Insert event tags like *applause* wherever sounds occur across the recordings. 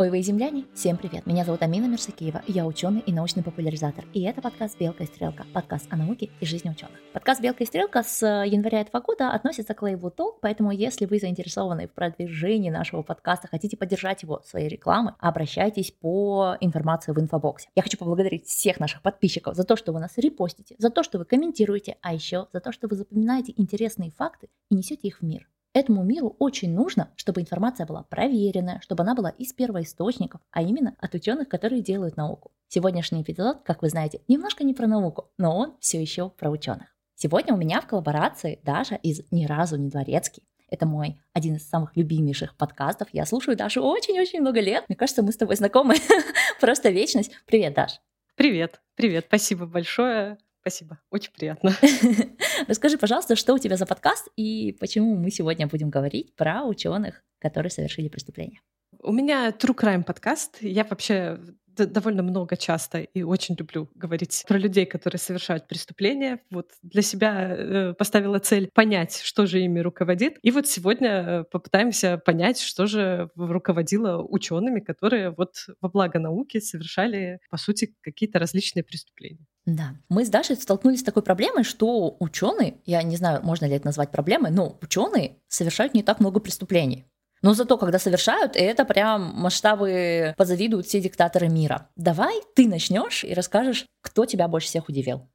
Ой, вы земляне, всем привет! Меня зовут Амина Мерсакиева, я ученый и научный популяризатор, и это подкаст «Белка и стрелка», подкаст о науке и жизни ученых. Подкаст «Белка и стрелка» с э, января этого года относится к лейблу Talk, поэтому если вы заинтересованы в продвижении нашего подкаста, хотите поддержать его своей рекламы, обращайтесь по информации в инфобоксе. Я хочу поблагодарить всех наших подписчиков за то, что вы нас репостите, за то, что вы комментируете, а еще за то, что вы запоминаете интересные факты и несете их в мир. Этому миру очень нужно, чтобы информация была проверенная, чтобы она была из первоисточников, а именно от ученых, которые делают науку. Сегодняшний эпизод, как вы знаете, немножко не про науку, но он все еще про ученых. Сегодня у меня в коллаборации Даша из «Ни разу не дворецкий». Это мой один из самых любимейших подкастов. Я слушаю Дашу очень-очень много лет. Мне кажется, мы с тобой знакомы *laughs* просто вечность. Привет, Даш. Привет, привет, спасибо большое. Спасибо, очень приятно. *laughs* Расскажи, пожалуйста, что у тебя за подкаст и почему мы сегодня будем говорить про ученых, которые совершили преступление. У меня True Crime подкаст. Я вообще довольно много часто и очень люблю говорить про людей, которые совершают преступления. Вот для себя э, поставила цель понять, что же ими руководит. И вот сегодня попытаемся понять, что же руководило учеными, которые вот во благо науки совершали, по сути, какие-то различные преступления. Да. Мы с Дашей столкнулись с такой проблемой, что ученые, я не знаю, можно ли это назвать проблемой, но ученые совершают не так много преступлений. Но зато, когда совершают, это прям масштабы позавидуют все диктаторы мира. Давай ты начнешь и расскажешь, кто тебя больше всех удивил.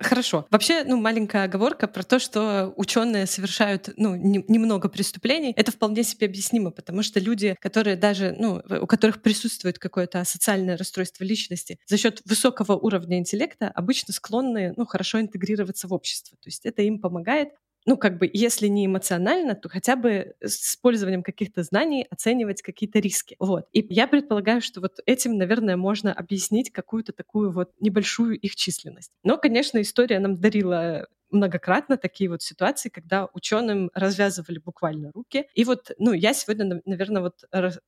Хорошо. Вообще, ну, маленькая оговорка про то, что ученые совершают, ну, не, немного преступлений, это вполне себе объяснимо, потому что люди, которые даже, ну, у которых присутствует какое-то социальное расстройство личности, за счет высокого уровня интеллекта обычно склонны, ну, хорошо интегрироваться в общество. То есть это им помогает ну, как бы, если не эмоционально, то хотя бы с использованием каких-то знаний оценивать какие-то риски. Вот. И я предполагаю, что вот этим, наверное, можно объяснить какую-то такую вот небольшую их численность. Но, конечно, история нам дарила многократно такие вот ситуации, когда ученым развязывали буквально руки. И вот, ну, я сегодня, наверное, вот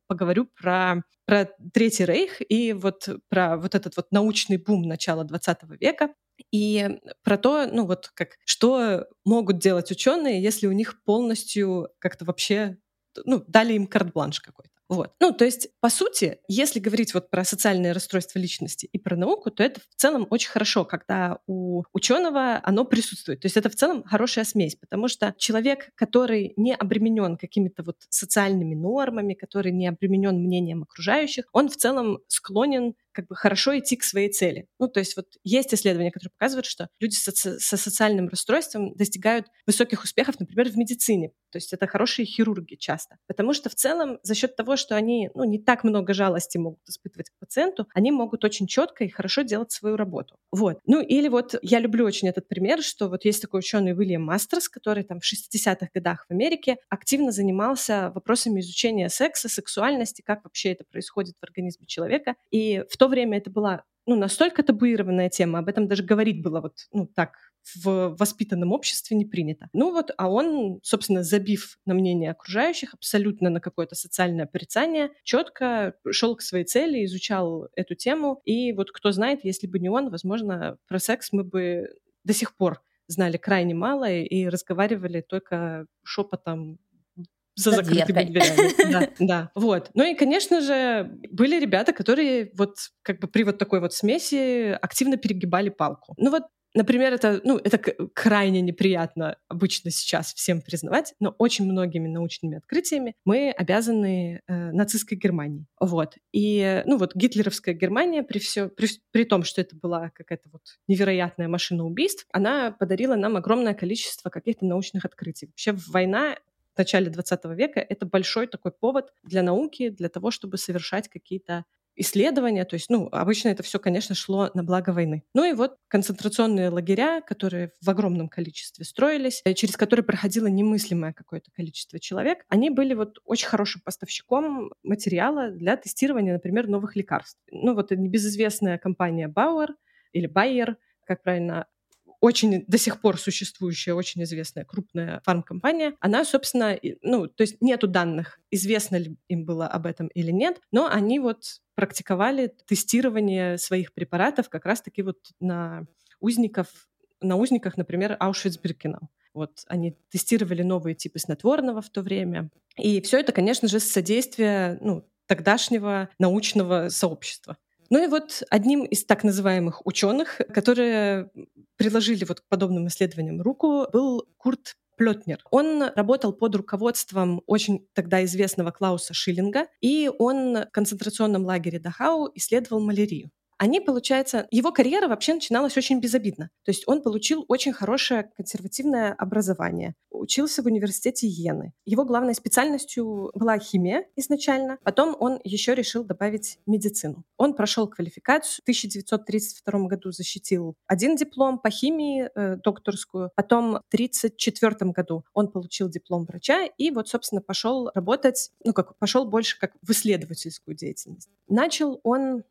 поговорю про, про Третий Рейх и вот про вот этот вот научный бум начала 20 века, и про то, ну вот как, что могут делать ученые, если у них полностью как-то вообще, ну, дали им карт-бланш какой-то. Вот. Ну, то есть, по сути, если говорить вот про социальные расстройства личности и про науку, то это в целом очень хорошо, когда у ученого оно присутствует. То есть это в целом хорошая смесь, потому что человек, который не обременен какими-то вот социальными нормами, который не обременен мнением окружающих, он в целом склонен как бы хорошо идти к своей цели. Ну, то есть вот есть исследования, которые показывают, что люди со, со социальным расстройством достигают высоких успехов, например, в медицине. То есть это хорошие хирурги часто. Потому что в целом за счет того, что они ну, не так много жалости могут испытывать к пациенту, они могут очень четко и хорошо делать свою работу. Вот. Ну или вот я люблю очень этот пример, что вот есть такой ученый Уильям Мастерс, который там в 60-х годах в Америке активно занимался вопросами изучения секса, сексуальности, как вообще это происходит в организме человека. И в то время это была ну, настолько табуированная тема, об этом даже говорить было вот ну, так в воспитанном обществе не принято. Ну вот, а он, собственно, забив на мнение окружающих, абсолютно на какое-то социальное порицание, четко шел к своей цели, изучал эту тему. И вот кто знает, если бы не он, возможно, про секс мы бы до сих пор знали крайне мало и разговаривали только шепотом за, за закрытыми дверями. Да, *laughs* да, вот. Ну и, конечно же, были ребята, которые вот как бы при вот такой вот смеси активно перегибали палку. Ну вот Например, это, ну, это крайне неприятно обычно сейчас всем признавать, но очень многими научными открытиями мы обязаны э, нацистской Германии. Вот. И, ну, вот гитлеровская Германия, при, все, при, при том, что это была какая-то вот невероятная машина убийств, она подарила нам огромное количество каких-то научных открытий. Вообще война начале 20 века это большой такой повод для науки, для того, чтобы совершать какие-то исследования, то есть, ну, обычно это все, конечно, шло на благо войны. Ну и вот концентрационные лагеря, которые в огромном количестве строились, э, через которые проходило немыслимое какое-то количество человек, они были вот очень хорошим поставщиком материала для тестирования, например, новых лекарств. Ну вот небезызвестная компания Bauer или Bayer, как правильно очень до сих пор существующая, очень известная крупная фармкомпания, она, собственно, ну, то есть нету данных, известно ли им было об этом или нет, но они вот практиковали тестирование своих препаратов как раз-таки вот на узников, на узниках, например, Аушвиц-Биркенау. Вот они тестировали новые типы снотворного в то время. И все это, конечно же, с содействия ну, тогдашнего научного сообщества. Ну и вот одним из так называемых ученых, которые приложили вот к подобным исследованиям руку, был Курт Плетнер. Он работал под руководством очень тогда известного Клауса Шиллинга, и он в концентрационном лагере Дахау исследовал малярию они, получается, его карьера вообще начиналась очень безобидно. То есть он получил очень хорошее консервативное образование, учился в университете Йены. Его главной специальностью была химия изначально, потом он еще решил добавить медицину. Он прошел квалификацию, в 1932 году защитил один диплом по химии, э, докторскую, потом в 1934 году он получил диплом врача и вот, собственно, пошел работать, ну как, пошел больше как в исследовательскую деятельность. Начал он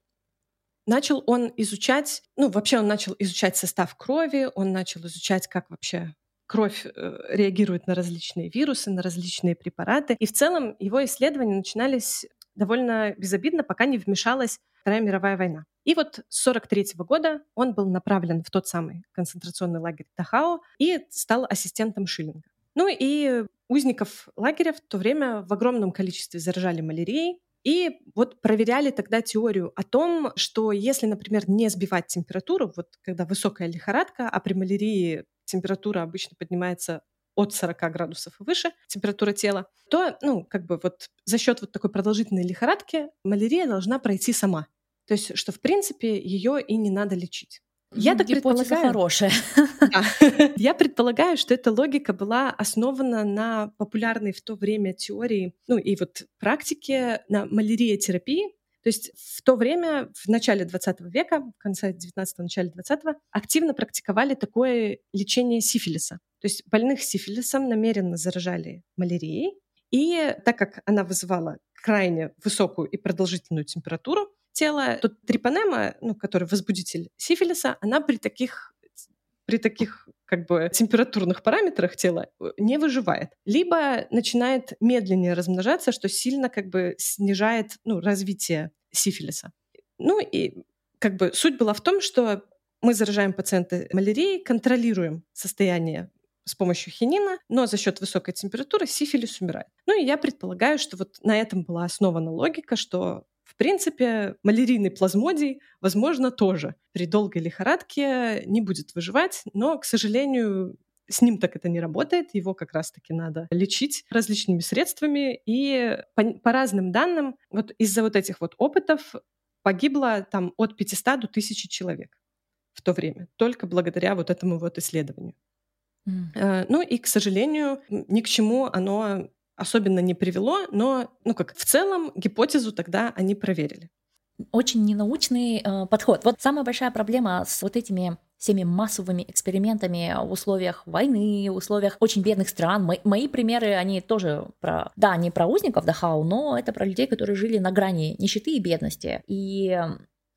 начал он изучать, ну, вообще он начал изучать состав крови, он начал изучать, как вообще кровь э, реагирует на различные вирусы, на различные препараты. И в целом его исследования начинались довольно безобидно, пока не вмешалась Вторая мировая война. И вот с 43 года он был направлен в тот самый концентрационный лагерь Дахау и стал ассистентом Шиллинга. Ну и узников лагеря в то время в огромном количестве заражали малярией, и вот проверяли тогда теорию о том, что если, например, не сбивать температуру, вот когда высокая лихорадка, а при малярии температура обычно поднимается от 40 градусов и выше, температура тела, то, ну, как бы вот за счет вот такой продолжительной лихорадки малярия должна пройти сама. То есть, что, в принципе, ее и не надо лечить. Я так Гипотеза предполагаю, хорошая. *laughs* Я предполагаю, что эта логика была основана на популярной в то время теории, ну и вот практике на малярия-терапии. То есть в то время, в начале 20 века, в конце 19-го, начале 20-го, активно практиковали такое лечение сифилиса. То есть больных сифилисом намеренно заражали малярией, и так как она вызывала крайне высокую и продолжительную температуру, тела, то трипанема, ну, который возбудитель сифилиса, она при таких при таких как бы температурных параметрах тела э, не выживает. Либо начинает медленнее размножаться, что сильно как бы снижает ну, развитие сифилиса. Ну и как бы суть была в том, что мы заражаем пациента малярией, контролируем состояние с помощью хинина, но за счет высокой температуры сифилис умирает. Ну и я предполагаю, что вот на этом была основана логика, что в принципе, малярийный плазмодий, возможно, тоже при долгой лихорадке не будет выживать, но, к сожалению, с ним так это не работает, его как раз-таки надо лечить различными средствами. И по, по разным данным, вот из-за вот этих вот опытов погибло там от 500 до 1000 человек в то время, только благодаря вот этому вот исследованию. Mm. Ну и, к сожалению, ни к чему оно особенно не привело, но, ну как, в целом гипотезу тогда они проверили. Очень ненаучный э, подход. Вот самая большая проблема с вот этими всеми массовыми экспериментами в условиях войны, в условиях очень бедных стран. Мои, мои примеры, они тоже про, да, не про узников Дахау, но это про людей, которые жили на грани нищеты и бедности. И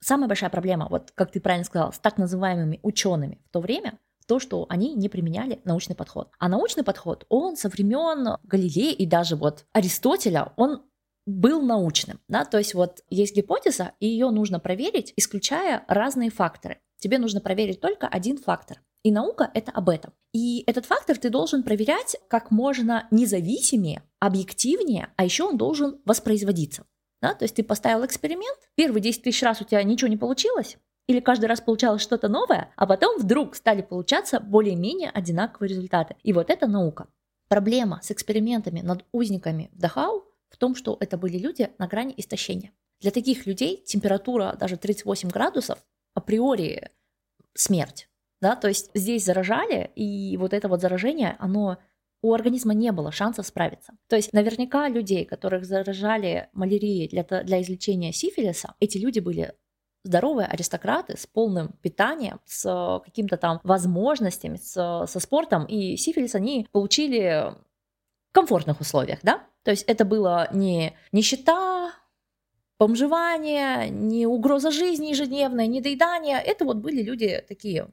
самая большая проблема, вот как ты правильно сказал, с так называемыми учеными в то время, то, что они не применяли научный подход. А научный подход, он со времен Галилея и даже вот Аристотеля, он был научным, да, то есть вот есть гипотеза, и ее нужно проверить, исключая разные факторы. Тебе нужно проверить только один фактор. И наука — это об этом. И этот фактор ты должен проверять как можно независимее, объективнее, а еще он должен воспроизводиться. Да? То есть ты поставил эксперимент, первые 10 тысяч раз у тебя ничего не получилось, или каждый раз получалось что-то новое, а потом вдруг стали получаться более-менее одинаковые результаты. И вот это наука. Проблема с экспериментами над узниками в Дахау в том, что это были люди на грани истощения. Для таких людей температура даже 38 градусов априори смерть. Да? То есть здесь заражали, и вот это вот заражение, оно у организма не было шансов справиться. То есть наверняка людей, которых заражали малярией для, для излечения сифилиса, эти люди были здоровые аристократы с полным питанием, с э, какими-то там возможностями, с, со спортом, и сифилис они получили в комфортных условиях, да? То есть это было не нищета, бомжевание, не угроза жизни ежедневная, не доедание. Это вот были люди такие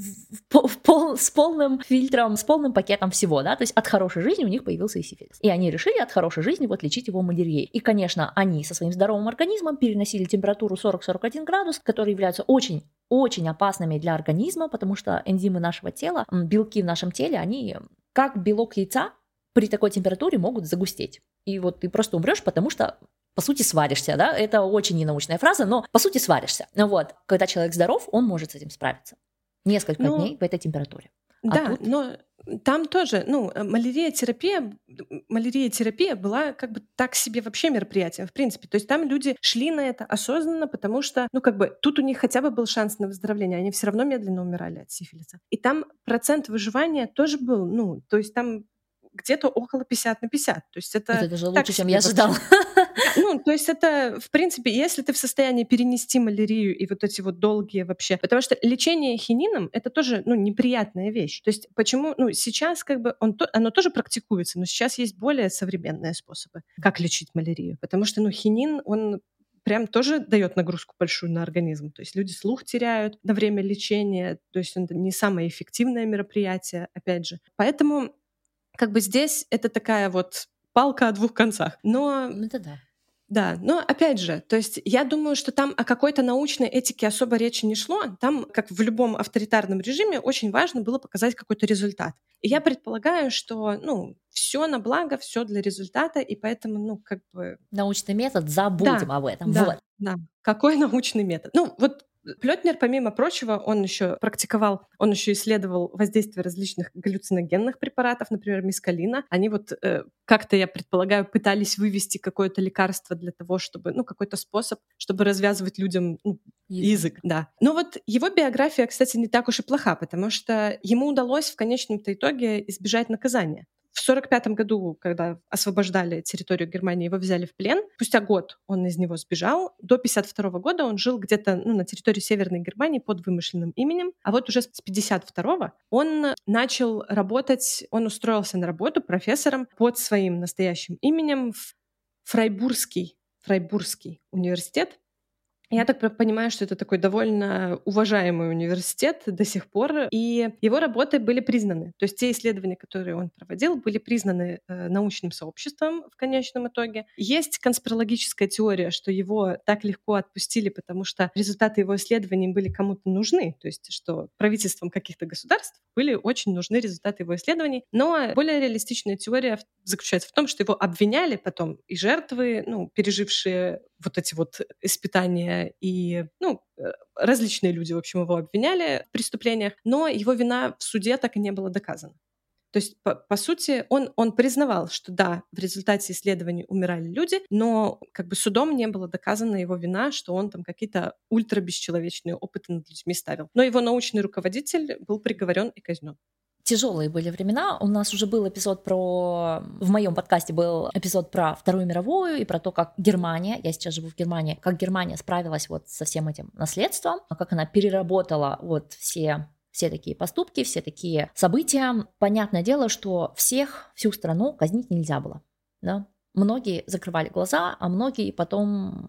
в, в пол, с полным фильтром, с полным пакетом всего, да, то есть от хорошей жизни у них появился и сифилис. И они решили от хорошей жизни вот лечить его малярией. И, конечно, они со своим здоровым организмом переносили температуру 40-41 градус, которые являются очень очень опасными для организма, потому что энзимы нашего тела, белки в нашем теле, они как белок яйца при такой температуре могут загустеть. И вот ты просто умрешь, потому что по сути, сваришься, да, это очень ненаучная фраза, но по сути сваришься. Вот, когда человек здоров, он может с этим справиться. Несколько ну, дней в этой температуре. А да, тут... но там тоже, ну, э, малярия-терапия, малярия-терапия была как бы так себе вообще мероприятием, в принципе. То есть там люди шли на это осознанно, потому что, ну, как бы тут у них хотя бы был шанс на выздоровление, они все равно медленно умирали от сифилиса. И там процент выживания тоже был, ну, то есть там где-то около 50 на 50. То есть это, это даже лучше, чем я ожидала. Ну, то есть это, в принципе, если ты в состоянии перенести малярию и вот эти вот долгие вообще... Потому что лечение хинином — это тоже, ну, неприятная вещь. То есть почему... Ну, сейчас как бы он, оно тоже практикуется, но сейчас есть более современные способы, как лечить малярию. Потому что, ну, хинин, он прям тоже дает нагрузку большую на организм. То есть люди слух теряют на время лечения, то есть это не самое эффективное мероприятие, опять же. Поэтому как бы здесь это такая вот палка о двух концах. Но... Ну, это да. Да, но опять же, то есть я думаю, что там о какой-то научной этике особо речи не шло. Там, как в любом авторитарном режиме, очень важно было показать какой-то результат. И я предполагаю, что, ну, все на благо, все для результата, и поэтому, ну, как бы... Научный метод, забудем да, об этом. Да, вот. да. Какой *laughs* научный метод? Ну, вот Плетнер, помимо прочего, он еще практиковал, он еще исследовал воздействие различных галлюциногенных препаратов, например, мискалина. Они вот э, как-то, я предполагаю, пытались вывести какое-то лекарство для того, чтобы, ну, какой-то способ, чтобы развязывать людям ну, язык. язык. Да. Но вот его биография, кстати, не так уж и плоха, потому что ему удалось в конечном-то итоге избежать наказания. В 1945 году, когда освобождали территорию Германии, его взяли в плен. Спустя год он из него сбежал. До 1952 года он жил где-то ну, на территории Северной Германии под вымышленным именем. А вот уже с 1952 он начал работать, он устроился на работу профессором под своим настоящим именем в Фрайбургский, Фрайбургский университет я так понимаю, что это такой довольно уважаемый университет до сих пор, и его работы были признаны. То есть те исследования, которые он проводил, были признаны э, научным сообществом в конечном итоге. Есть конспирологическая теория, что его так легко отпустили, потому что результаты его исследований были кому-то нужны, то есть что правительством каких-то государств были очень нужны результаты его исследований. Но более реалистичная теория заключается в том, что его обвиняли потом и жертвы, ну, пережившие вот эти вот испытания и, ну, э, различные люди, в общем, его обвиняли в преступлениях, но его вина в суде так и не была доказана. То есть, по, по сути, он, он признавал, что да, в результате исследований умирали люди, но как бы судом не было доказана его вина, что он там какие-то ультрабесчеловечные опыты над людьми ставил. Но его научный руководитель был приговорен и казнен тяжелые были времена. У нас уже был эпизод про... В моем подкасте был эпизод про Вторую мировую и про то, как Германия, я сейчас живу в Германии, как Германия справилась вот со всем этим наследством, как она переработала вот все все такие поступки, все такие события. Понятное дело, что всех, всю страну казнить нельзя было. Да? Многие закрывали глаза, а многие потом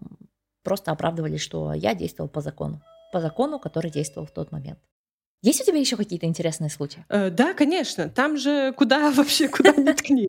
просто оправдывали, что я действовал по закону. По закону, который действовал в тот момент. Есть у тебя еще какие-то интересные случаи? Э, да, конечно. Там же куда *laughs* вообще, куда ни *laughs* ткни.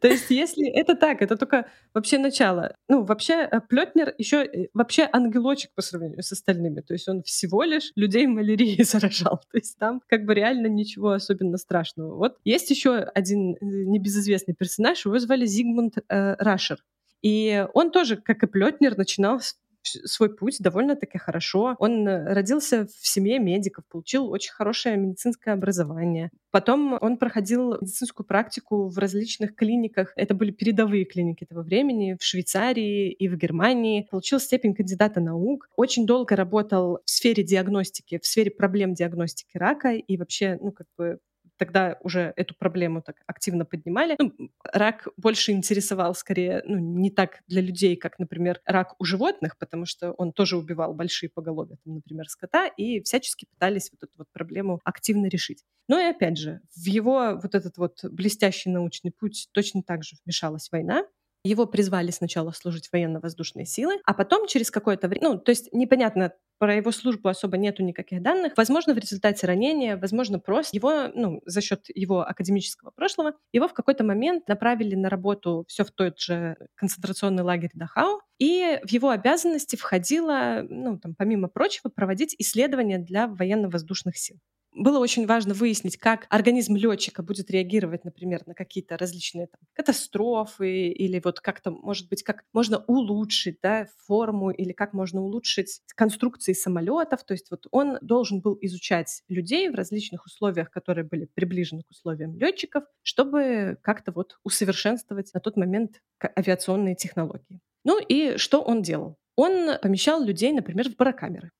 То есть, если это так, это только вообще начало. Ну, вообще, э, Плетнер еще э, вообще ангелочек по сравнению с остальными. То есть он всего лишь людей малярией *laughs* заражал. То есть там как бы реально ничего особенно страшного. Вот есть еще один э, небезызвестный персонаж, его звали Зигмунд э, Рашер. И он тоже, как и Плетнер, начинал с свой путь довольно-таки хорошо. Он э, родился в семье медиков, получил очень хорошее медицинское образование. Потом он проходил медицинскую практику в различных клиниках. Это были передовые клиники этого времени в Швейцарии и в Германии. Получил степень кандидата наук. Очень долго работал в сфере диагностики, в сфере проблем диагностики рака и вообще, ну, как бы тогда уже эту проблему так активно поднимали. Ну, рак больше интересовал скорее, ну, не так для людей, как, например, рак у животных, потому что он тоже убивал большие поголовья, там, например, скота, и всячески пытались вот эту вот проблему активно решить. Но и опять же, в его вот этот вот блестящий научный путь точно так же вмешалась война, его призвали сначала служить военно-воздушные силы, а потом через какое-то время, ну, то есть непонятно, про его службу особо нету никаких данных. Возможно, в результате ранения, возможно, просто его, ну, за счет его академического прошлого, его в какой-то момент направили на работу все в тот же концентрационный лагерь Дахау, и в его обязанности входило, ну, там, помимо прочего, проводить исследования для военно-воздушных сил было очень важно выяснить, как организм летчика будет реагировать, например, на какие-то различные там, катастрофы или вот как-то, может быть, как можно улучшить да, форму или как можно улучшить конструкции самолетов. То есть вот он должен был изучать людей в различных условиях, которые были приближены к условиям летчиков, чтобы как-то вот усовершенствовать на тот момент авиационные технологии. Ну и что он делал? Он помещал людей, например, в барокамеры.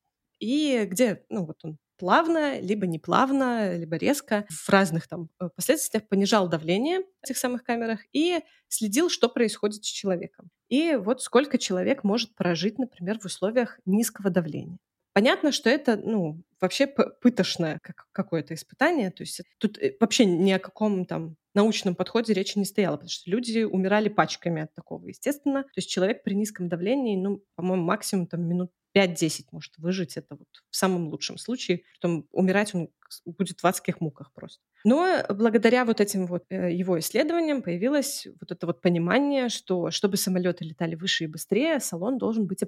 И где, ну вот он плавно, либо неплавно, либо резко в разных там э, последствиях понижал давление в этих самых камерах и следил, что происходит с человеком. И вот сколько человек может прожить, например, в условиях низкого давления. Понятно, что это, ну, вообще пытошное как, какое-то испытание. То есть тут э, вообще ни о каком там научном подходе речи не стояло, потому что люди умирали пачками от такого, естественно. То есть человек при низком давлении, ну, по-моему, максимум там минут 5-10 может выжить. Это вот в самом лучшем случае. Потом умирать он будет в адских муках просто. Но благодаря вот этим вот э, его исследованиям появилось вот это вот понимание, что чтобы самолеты летали выше и быстрее, салон должен быть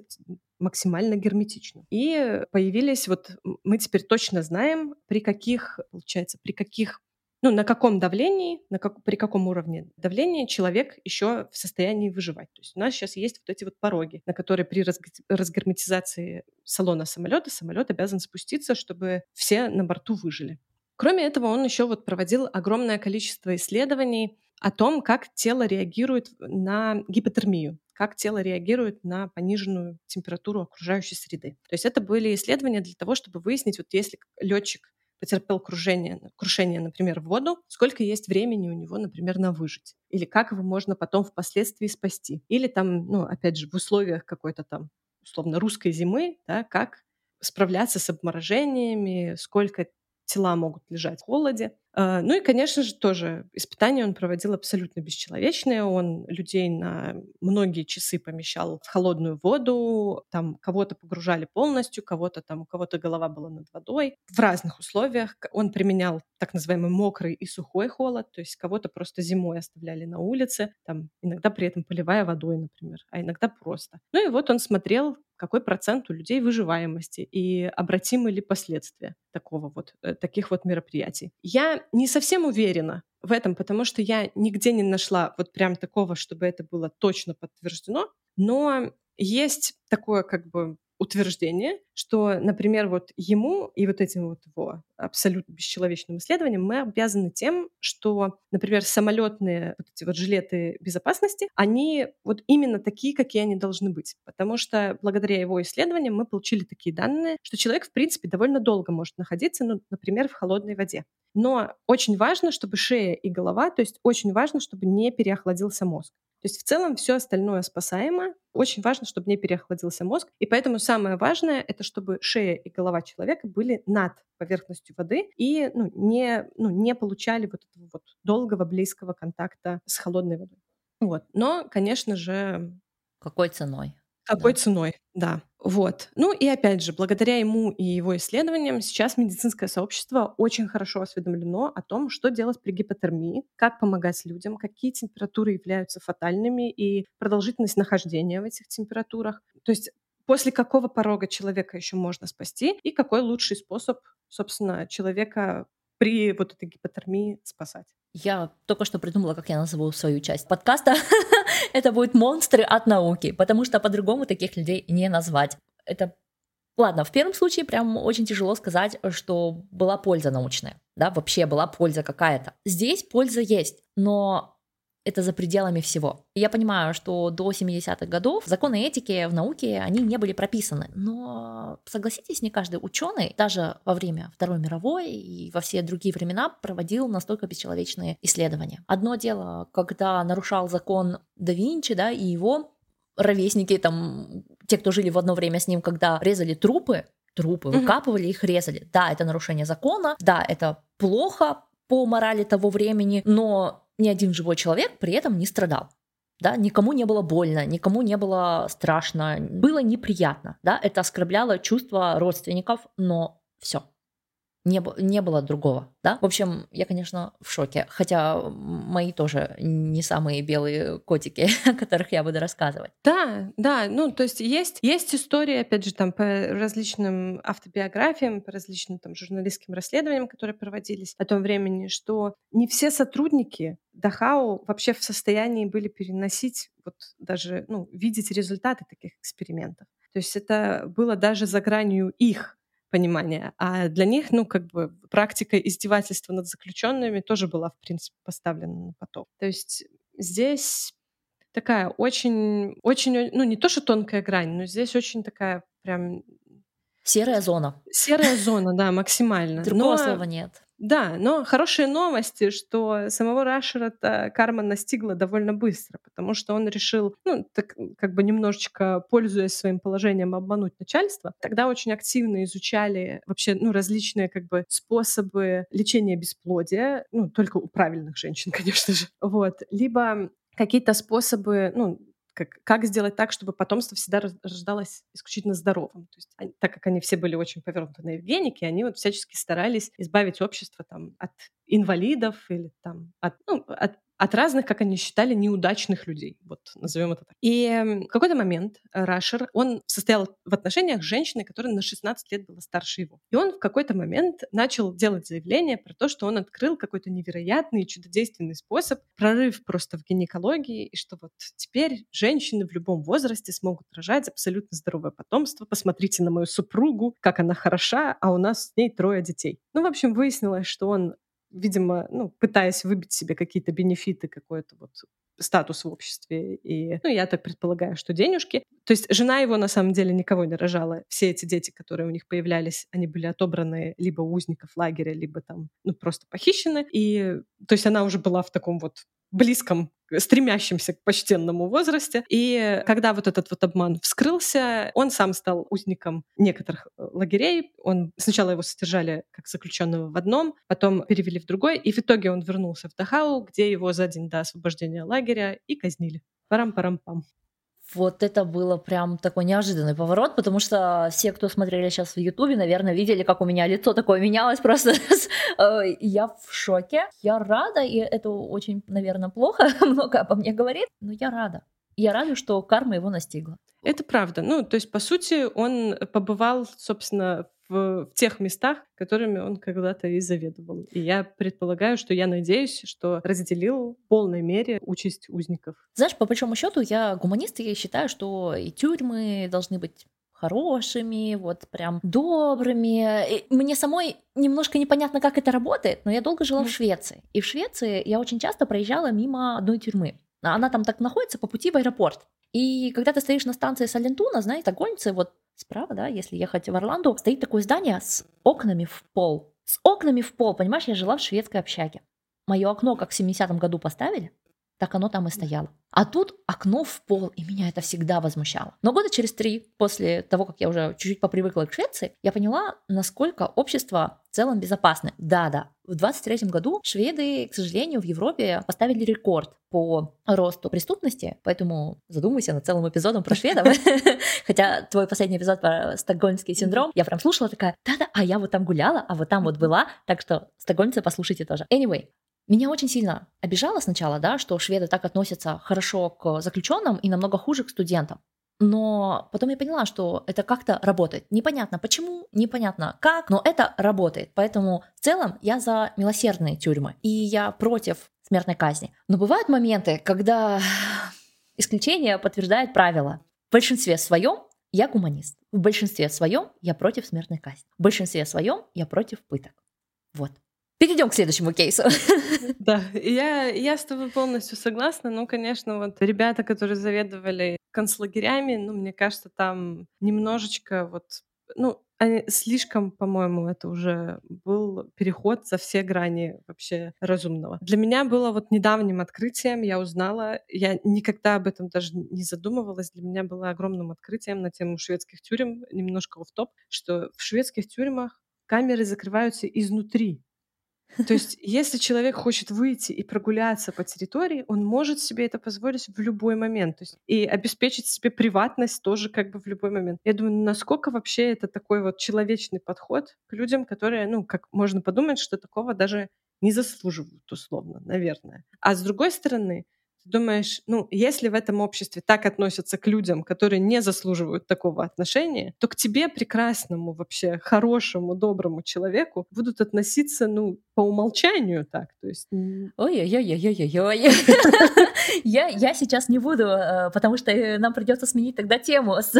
максимально герметичным. И появились вот мы теперь точно знаем, при каких, получается, при каких ну, на каком давлении, на как, при каком уровне давления человек еще в состоянии выживать. То есть у нас сейчас есть вот эти вот пороги, на которые при разгерметизации салона самолета самолет обязан спуститься, чтобы все на борту выжили. Кроме этого, он еще вот проводил огромное количество исследований о том, как тело реагирует на гипотермию, как тело реагирует на пониженную температуру окружающей среды. То есть это были исследования для того, чтобы выяснить, вот если летчик потерпел крушение, крушение, например, в воду, сколько есть времени у него, например, на выжить. Или как его можно потом впоследствии спасти. Или там, ну, опять же, в условиях какой-то там, условно, русской зимы, да, как справляться с обморожениями, сколько тела могут лежать в холоде. А, ну и, конечно же, тоже испытания он проводил абсолютно бесчеловечные. Он людей на многие часы помещал в холодную воду, там кого-то погружали полностью, кого-то там, у кого-то голова была над водой. В разных условиях он применял так называемый мокрый и сухой холод, то есть кого-то просто зимой оставляли на улице, там иногда при этом поливая водой, например, а иногда просто. Ну и вот он смотрел, какой процент у людей выживаемости и обратимы ли последствия такого вот, э, таких вот мероприятий. Я не совсем уверена в этом, потому что я нигде не нашла вот прям такого, чтобы это было точно подтверждено, но есть такое как бы утверждение, что, например, вот ему и вот этим вот его абсолютно бесчеловечным исследованиям мы обязаны тем, что, например, самолетные вот эти вот жилеты безопасности, они вот именно такие, какие они должны быть. Потому что благодаря его исследованиям мы получили такие данные, что человек, в принципе, довольно долго может находиться, ну, например, в холодной воде. Но очень важно, чтобы шея и голова, то есть очень важно, чтобы не переохладился мозг. То есть в целом все остальное спасаемо. Очень важно, чтобы не переохладился мозг. И поэтому самое важное — это чтобы шея и голова человека были над поверхностью воды и ну, не, ну, не получали вот этого вот долгого, близкого контакта с холодной водой. Вот. Но, конечно же... Какой ценой? Какой да. ценой, да. Вот. Ну и опять же, благодаря ему и его исследованиям сейчас медицинское сообщество очень хорошо осведомлено о том, что делать при гипотермии, как помогать людям, какие температуры являются фатальными и продолжительность нахождения в этих температурах. То есть после какого порога человека еще можно спасти и какой лучший способ, собственно, человека при вот этой гипотермии спасать. Я только что придумала, как я назову свою часть подкаста. *laughs* Это будет монстры от науки, потому что по-другому таких людей не назвать. Это Ладно, в первом случае прям очень тяжело сказать, что была польза научная, да, вообще была польза какая-то. Здесь польза есть, но это за пределами всего. Я понимаю, что до 70-х годов законы этики в науке, они не были прописаны. Но согласитесь, не каждый ученый, даже во время Второй мировой и во все другие времена, проводил настолько бесчеловечные исследования. Одно дело, когда нарушал закон да Винчи, да, и его ровесники, там, те, кто жили в одно время с ним, когда резали трупы, трупы, выкапывали их, резали. Да, это нарушение закона, да, это плохо по морали того времени, но ни один живой человек при этом не страдал. Да, никому не было больно, никому не было страшно, было неприятно, да, это оскорбляло чувства родственников, но все. Не, не было другого, да? В общем, я, конечно, в шоке, хотя мои тоже не самые белые котики, *laughs* о которых я буду рассказывать. Да, да, ну, то есть есть, есть истории, опять же, там, по различным автобиографиям, по различным там журналистским расследованиям, которые проводились о том времени, что не все сотрудники Дахау вообще в состоянии были переносить, вот даже, ну, видеть результаты таких экспериментов. То есть это было даже за гранью их понимания. А для них, ну, как бы практика издевательства над заключенными тоже была, в принципе, поставлена на поток. То есть здесь такая очень, очень, ну, не то, что тонкая грань, но здесь очень такая прям... Серая зона. Серая зона, да, максимально. Другого но... слова нет. Да, но хорошие новости, что самого Рашера-то карма настигла довольно быстро, потому что он решил, ну, так как бы немножечко пользуясь своим положением, обмануть начальство. Тогда очень активно изучали вообще, ну, различные как бы способы лечения бесплодия, ну, только у правильных женщин, *laughs* конечно же. Вот. Либо какие-то способы, ну, как, как сделать так, чтобы потомство всегда рождалось исключительно здоровым. То есть, они, так как они все были очень повернуты на Евгеники, они вот всячески старались избавить общество там, от инвалидов или там, от, ну, от от разных, как они считали, неудачных людей. Вот назовем это так. И в какой-то момент Рашер, он состоял в отношениях с женщиной, которая на 16 лет была старше его. И он в какой-то момент начал делать заявление про то, что он открыл какой-то невероятный чудодейственный способ, прорыв просто в гинекологии, и что вот теперь женщины в любом возрасте смогут рожать абсолютно здоровое потомство. Посмотрите на мою супругу, как она хороша, а у нас с ней трое детей. Ну, в общем, выяснилось, что он видимо, ну, пытаясь выбить себе какие-то бенефиты, какой-то вот статус в обществе. И, ну, я так предполагаю, что денежки. То есть жена его на самом деле никого не рожала. Все эти дети, которые у них появлялись, они были отобраны либо у узников лагеря, либо там, ну, просто похищены. И, то есть она уже была в таком вот близком стремящимся к почтенному возрасте. И когда вот этот вот обман вскрылся, он сам стал узником некоторых э, лагерей. Он сначала его содержали как заключенного в одном, потом перевели в другой, и в итоге он вернулся в Дахау, где его за день до освобождения лагеря и казнили. Парам-парам-пам. Вот это было прям такой неожиданный поворот, потому что все, кто смотрели сейчас в Ютубе, наверное, видели, как у меня лицо такое менялось просто. *laughs* Э, я в шоке. Я рада, и это очень, наверное, плохо, *laughs* много обо мне говорит, но я рада. Я рада, что карма его настигла. Это правда. Ну, то есть, по сути, он побывал, собственно, в, в тех местах, которыми он когда-то и заведовал. И я предполагаю, что я надеюсь, что разделил в полной мере участь узников. Знаешь, по большому счету, я гуманист, и я считаю, что и тюрьмы должны быть хорошими, вот прям добрыми. И мне самой немножко непонятно, как это работает, но я долго жила mm. в Швеции. И в Швеции я очень часто проезжала мимо одной тюрьмы. Она там так находится по пути в аэропорт. И когда ты стоишь на станции Салентуна, знаете, стокгольмцы вот справа, да, если ехать в Орланду, стоит такое здание с окнами в пол. С окнами в пол, понимаешь, я жила в шведской общаге. Мое окно, как в 70-м году поставили, так оно там и стояло. А тут окно в пол, и меня это всегда возмущало. Но года через три, после того, как я уже чуть-чуть попривыкла к Швеции, я поняла, насколько общество в целом безопасное. Да-да, в 23 году шведы, к сожалению, в Европе поставили рекорд по росту преступности, поэтому задумайся над целым эпизодом про шведов. *laughs* *laughs* Хотя твой последний эпизод про стокгольмский синдром, я прям слушала такая, да-да, а я вот там гуляла, а вот там вот была, так что стокгольмцы послушайте тоже. Anyway, меня очень сильно обижало сначала, да, что шведы так относятся хорошо к заключенным и намного хуже к студентам. Но потом я поняла, что это как-то работает. Непонятно почему, непонятно как, но это работает. Поэтому в целом я за милосердные тюрьмы. И я против смертной казни. Но бывают моменты, когда *sighs* исключение подтверждает правило. В большинстве своем я гуманист. В большинстве своем я против смертной казни. В большинстве своем я против пыток. Вот. Перейдем к следующему кейсу. *laughs* Да, я, я с тобой полностью согласна. Ну, конечно, вот ребята, которые заведовали концлагерями, ну, мне кажется, там немножечко вот, ну, они слишком, по-моему, это уже был переход за все грани вообще разумного. Для меня было вот недавним открытием, я узнала, я никогда об этом даже не задумывалась, для меня было огромным открытием на тему шведских тюрем, немножко в топ, что в шведских тюрьмах камеры закрываются изнутри. То есть, если человек хочет выйти и прогуляться по территории, он может себе это позволить в любой момент. То есть, и обеспечить себе приватность тоже как бы в любой момент. Я думаю, насколько вообще это такой вот человечный подход к людям, которые, ну, как можно подумать, что такого даже не заслуживают, условно, наверное. А с другой стороны, думаешь, ну, если в этом обществе так относятся к людям, которые не заслуживают такого отношения, то к тебе, прекрасному, вообще хорошему, доброму человеку, будут относиться, ну, по умолчанию так. То есть... Ой-ой-ой-ой-ой-ой. *laughs* Я, я сейчас не буду, э, потому что э, нам придется сменить тогда тему с,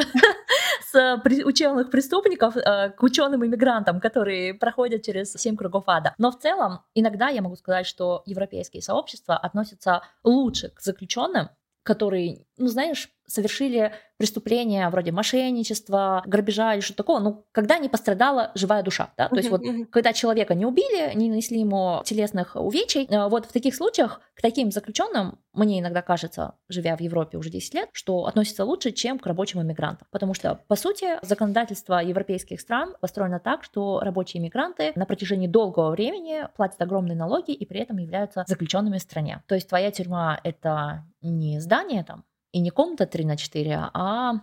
с ученых преступников э, к ученым иммигрантам, которые проходят через семь кругов ада. Но в целом, иногда я могу сказать, что европейские сообщества относятся лучше к заключенным, которые, ну, знаешь, совершили преступления вроде мошенничества, грабежа или что-то такое, ну, когда не пострадала живая душа, да, то есть вот когда человека не убили, не нанесли ему телесных увечий, э, вот в таких случаях к таким заключенным, мне иногда кажется, живя в Европе уже 10 лет, что относится лучше, чем к рабочим иммигрантам, потому что, по сути, законодательство европейских стран построено так, что рабочие иммигранты на протяжении долгого времени платят огромные налоги и при этом являются заключенными в стране. То есть твоя тюрьма — это не здание там, и не комната 3 на 4, а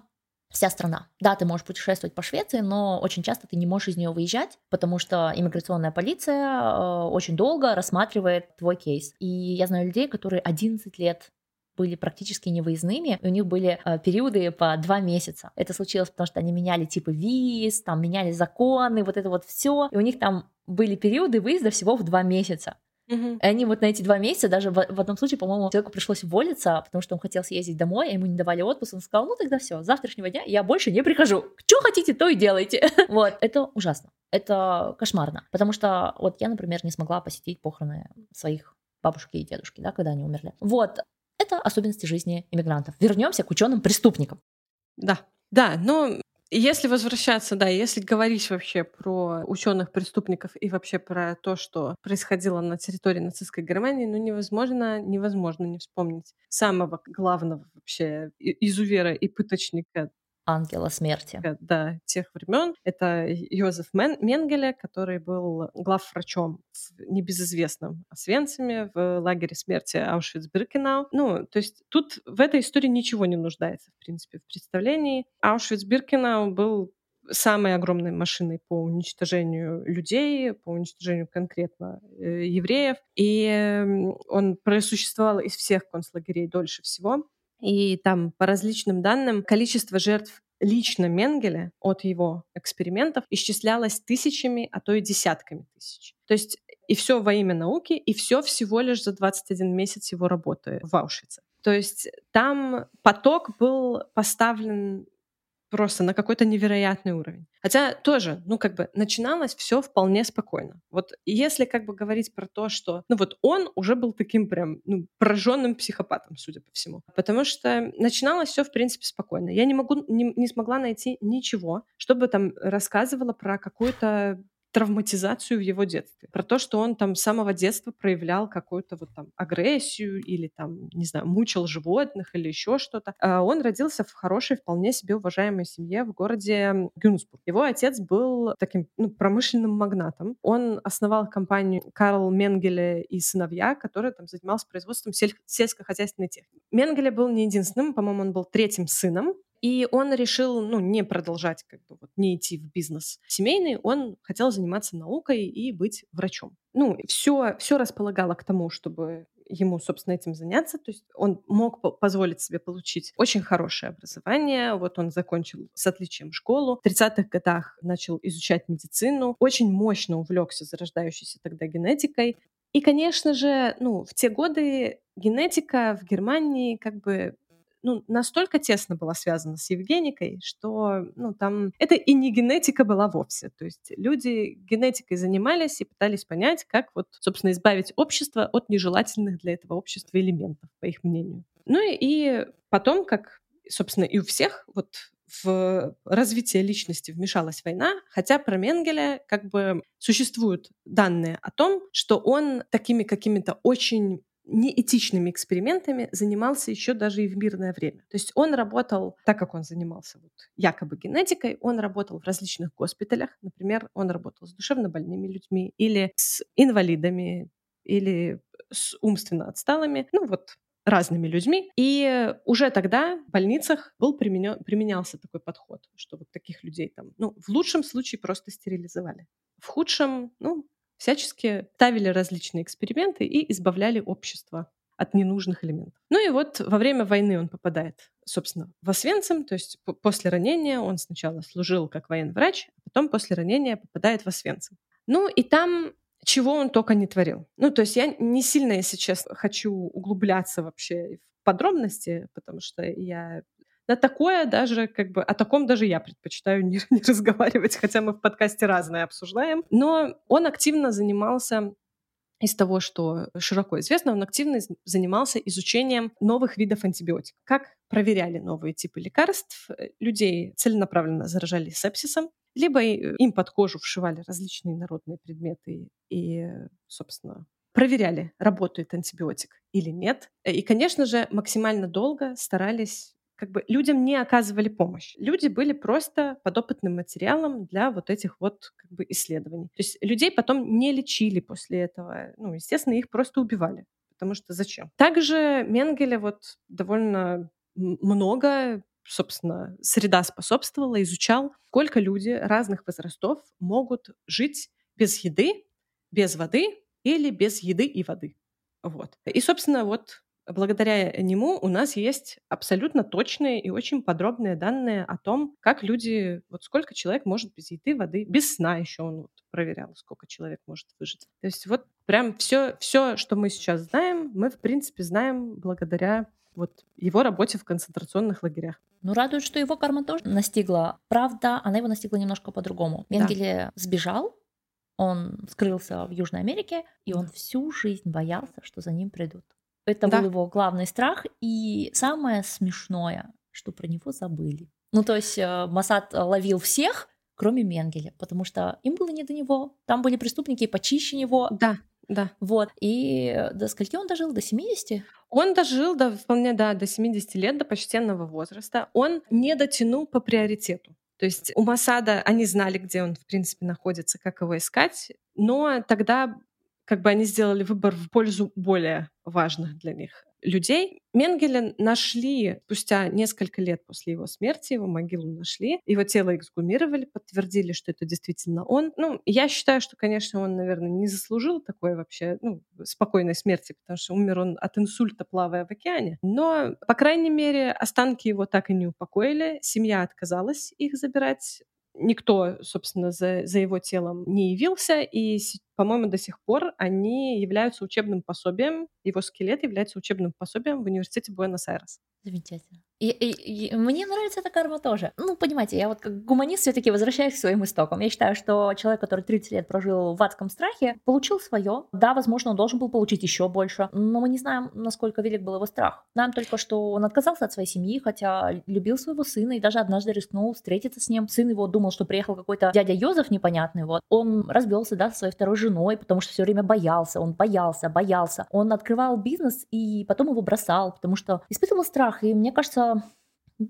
вся страна. Да, ты можешь путешествовать по Швеции, но очень часто ты не можешь из нее выезжать, потому что иммиграционная полиция э, очень долго рассматривает твой кейс. И я знаю людей, которые 11 лет были практически невыездными, и у них были э, периоды по два месяца. Это случилось, потому что они меняли типы виз, там меняли законы, вот это вот все, и у них там были периоды выезда всего в два месяца. Угу. И они вот на эти два месяца, даже в, в одном случае, по-моему, человеку пришлось уволиться, потому что он хотел съездить домой, а ему не давали отпуск. Он сказал, ну тогда все, с завтрашнего дня я больше не прихожу. Что хотите, то и делайте. *laughs* вот, это ужасно. Это кошмарно. Потому что вот я, например, не смогла посетить похороны своих бабушки и дедушки, да, когда они умерли. Вот, это особенности жизни иммигрантов. Вернемся к ученым преступникам. Да, да, но если возвращаться, да, если говорить вообще про ученых преступников и вообще про то, что происходило на территории нацистской Германии, ну невозможно, невозможно не вспомнить самого главного вообще изувера и пыточника ангела смерти. Да, тех времен. Это Йозеф Мен Менгеле, который был главврачом в небезызвестном Освенциме в лагере смерти Аушвиц-Биркенау. Ну, то есть тут в этой истории ничего не нуждается, в принципе, в представлении. Аушвиц-Биркенау был самой огромной машиной по уничтожению людей, по уничтожению конкретно э, евреев. И он просуществовал из всех концлагерей дольше всего. И там по различным данным количество жертв лично Менгеля от его экспериментов исчислялось тысячами, а то и десятками тысяч. То есть и все во имя науки, и все всего лишь за 21 месяц его работы в Аушвице. То есть там поток был поставлен просто на какой-то невероятный уровень. Хотя тоже, ну, как бы начиналось все вполне спокойно. Вот если как бы говорить про то, что, ну, вот он уже был таким прям, ну, пораженным психопатом, судя по всему. Потому что начиналось все в принципе спокойно. Я не могу, не, не смогла найти ничего, чтобы там рассказывало про какую-то травматизацию в его детстве, про то, что он там с самого детства проявлял какую-то вот там агрессию или там, не знаю, мучил животных или еще что-то. А он родился в хорошей, вполне себе уважаемой семье в городе Гюнсбург. Его отец был таким ну, промышленным магнатом. Он основал компанию Карл Менгеле и сыновья, которая там занималась производством сель- сельскохозяйственной техники. Менгеле был не единственным, по-моему, он был третьим сыном и он решил, ну, не продолжать, как бы, вот, не идти в бизнес семейный, он хотел заниматься наукой и быть врачом. Ну, все, все располагало к тому, чтобы ему, собственно, этим заняться. То есть он мог позволить себе получить очень хорошее образование. Вот он закончил с отличием школу. В 30-х годах начал изучать медицину. Очень мощно увлекся зарождающейся тогда генетикой. И, конечно же, ну, в те годы генетика в Германии как бы ну, настолько тесно была связана с Евгеникой, что ну, там это и не генетика была вовсе. То есть люди генетикой занимались и пытались понять, как вот, собственно, избавить общество от нежелательных для этого общества элементов, по их мнению. Ну и потом, как, собственно, и у всех, вот в развитие личности вмешалась война, хотя про Менгеля как бы существуют данные о том, что он такими какими-то очень неэтичными экспериментами занимался еще даже и в мирное время. То есть он работал, так как он занимался вот якобы генетикой, он работал в различных госпиталях. Например, он работал с душевно больными людьми или с инвалидами, или с умственно отсталыми. Ну вот разными людьми. И уже тогда в больницах был применен, применялся такой подход, что вот таких людей там, ну, в лучшем случае просто стерилизовали. В худшем, ну, всячески ставили различные эксперименты и избавляли общество от ненужных элементов. Ну и вот во время войны он попадает, собственно, в Освенцим, то есть после ранения он сначала служил как военный врач, а потом после ранения попадает в Освенцим. Ну и там чего он только не творил. Ну, то есть я не сильно, если честно, хочу углубляться вообще в подробности, потому что я на такое даже, как бы, о таком даже я предпочитаю не, *laughs* не разговаривать, хотя мы в подкасте разное обсуждаем. Но он активно занимался из того, что широко известно, он активно занимался изучением новых видов антибиотиков. Как проверяли новые типы лекарств, э, людей целенаправленно заражали сепсисом, либо им под кожу вшивали различные народные предметы и, собственно, проверяли, работает антибиотик или нет. И, конечно же, максимально долго старались как бы людям не оказывали помощь. Люди были просто подопытным материалом для вот этих вот как бы исследований. То есть людей потом не лечили после этого. Ну, естественно, их просто убивали. Потому что зачем? Также Менгеле вот довольно много собственно, среда способствовала, изучал, сколько люди разных возрастов могут жить без еды, без воды или без еды и воды. Вот. И, собственно, вот благодаря нему у нас есть абсолютно точные и очень подробные данные о том, как люди, вот сколько человек может без еды, воды, без сна еще он вот проверял, сколько человек может выжить. То есть вот прям все, все, что мы сейчас знаем, мы в принципе знаем благодаря вот его работе в концентрационных лагерях. Ну, радует, что его карма тоже настигла. Правда, она его настигла немножко по-другому. Менгеле да. сбежал, он скрылся в Южной Америке, и он всю жизнь боялся, что за ним придут. Это да. был его главный страх. И самое смешное, что про него забыли. Ну, то есть э, Масад ловил всех, кроме Менгеля, потому что им было не до него. Там были преступники почище него. Да, да. Вот. И до скольки он дожил? До 70? Он дожил до, вполне да, до 70 лет, до почтенного возраста. Он не дотянул по приоритету. То есть у Масада они знали, где он, в принципе, находится, как его искать, но тогда как бы они сделали выбор в пользу более важных для них людей. Менгеля нашли спустя несколько лет после его смерти, его могилу нашли, его тело эксгумировали, подтвердили, что это действительно он. Ну, я считаю, что, конечно, он, наверное, не заслужил такой вообще ну, спокойной смерти, потому что умер он от инсульта, плавая в океане. Но, по крайней мере, останки его так и не упокоили. Семья отказалась их забирать никто, собственно, за, за его телом не явился, и, по-моему, до сих пор они являются учебным пособием, его скелет является учебным пособием в университете Буэнос-Айрес. Замечательно. И, и, и мне нравится эта карма тоже. Ну, понимаете, я вот как гуманист все-таки возвращаюсь к своим истокам. Я считаю, что человек, который 30 лет прожил в адском страхе, получил свое. Да, возможно, он должен был получить еще больше, но мы не знаем, насколько велик был его страх. Знаем только, что он отказался от своей семьи, хотя любил своего сына и даже однажды рискнул встретиться с ним. Сын его думал, что приехал какой-то дядя Йозеф непонятный. Вот. Он разбился, да, со своей второй женой, потому что все время боялся. Он боялся, боялся. Он открывал бизнес и потом его бросал, потому что испытывал страх. И мне кажется,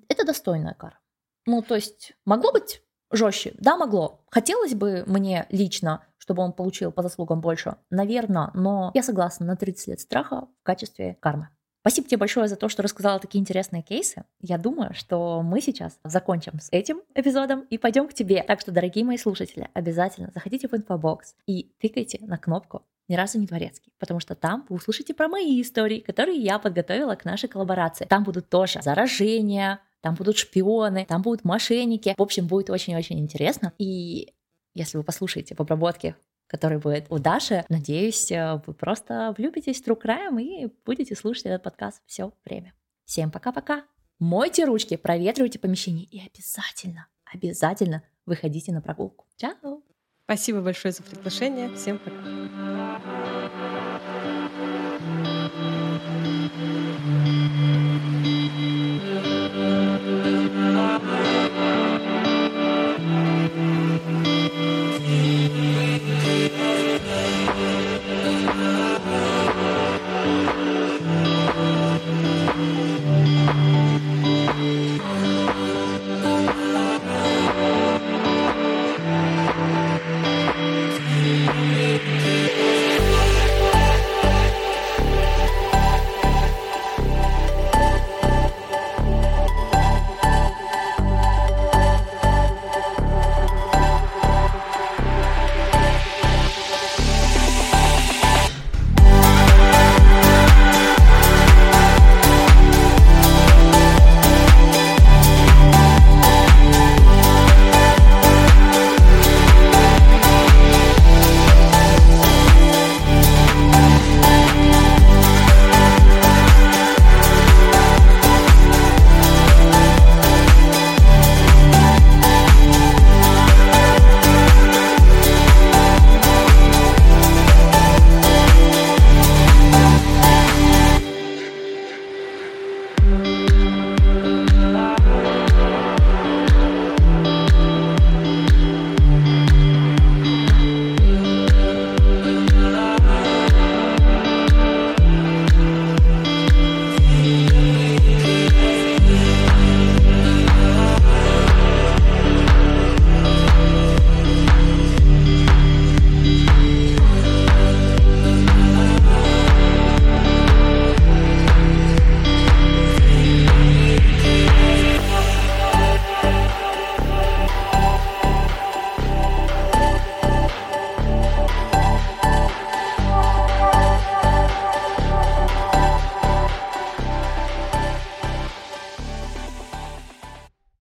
это достойная кара. Ну, то есть, могло быть жестче? Да, могло. Хотелось бы мне лично, чтобы он получил по заслугам больше? Наверное, но я согласна на 30 лет страха в качестве кармы. Спасибо тебе большое за то, что рассказала такие интересные кейсы. Я думаю, что мы сейчас закончим с этим эпизодом и пойдем к тебе. Так что, дорогие мои слушатели, обязательно заходите в инфобокс и тыкайте на кнопку ни разу не дворецкий, потому что там вы услышите про мои истории, которые я подготовила к нашей коллаборации. Там будут тоже заражения, там будут шпионы, там будут мошенники. В общем, будет очень-очень интересно. И если вы послушаете в обработке который будет у Даши. Надеюсь, э, вы просто влюбитесь в True и будете слушать этот подкаст все время. Всем пока-пока. Мойте ручки, проветривайте помещение и обязательно, обязательно выходите на прогулку. Чао! Спасибо большое за приглашение. Всем пока.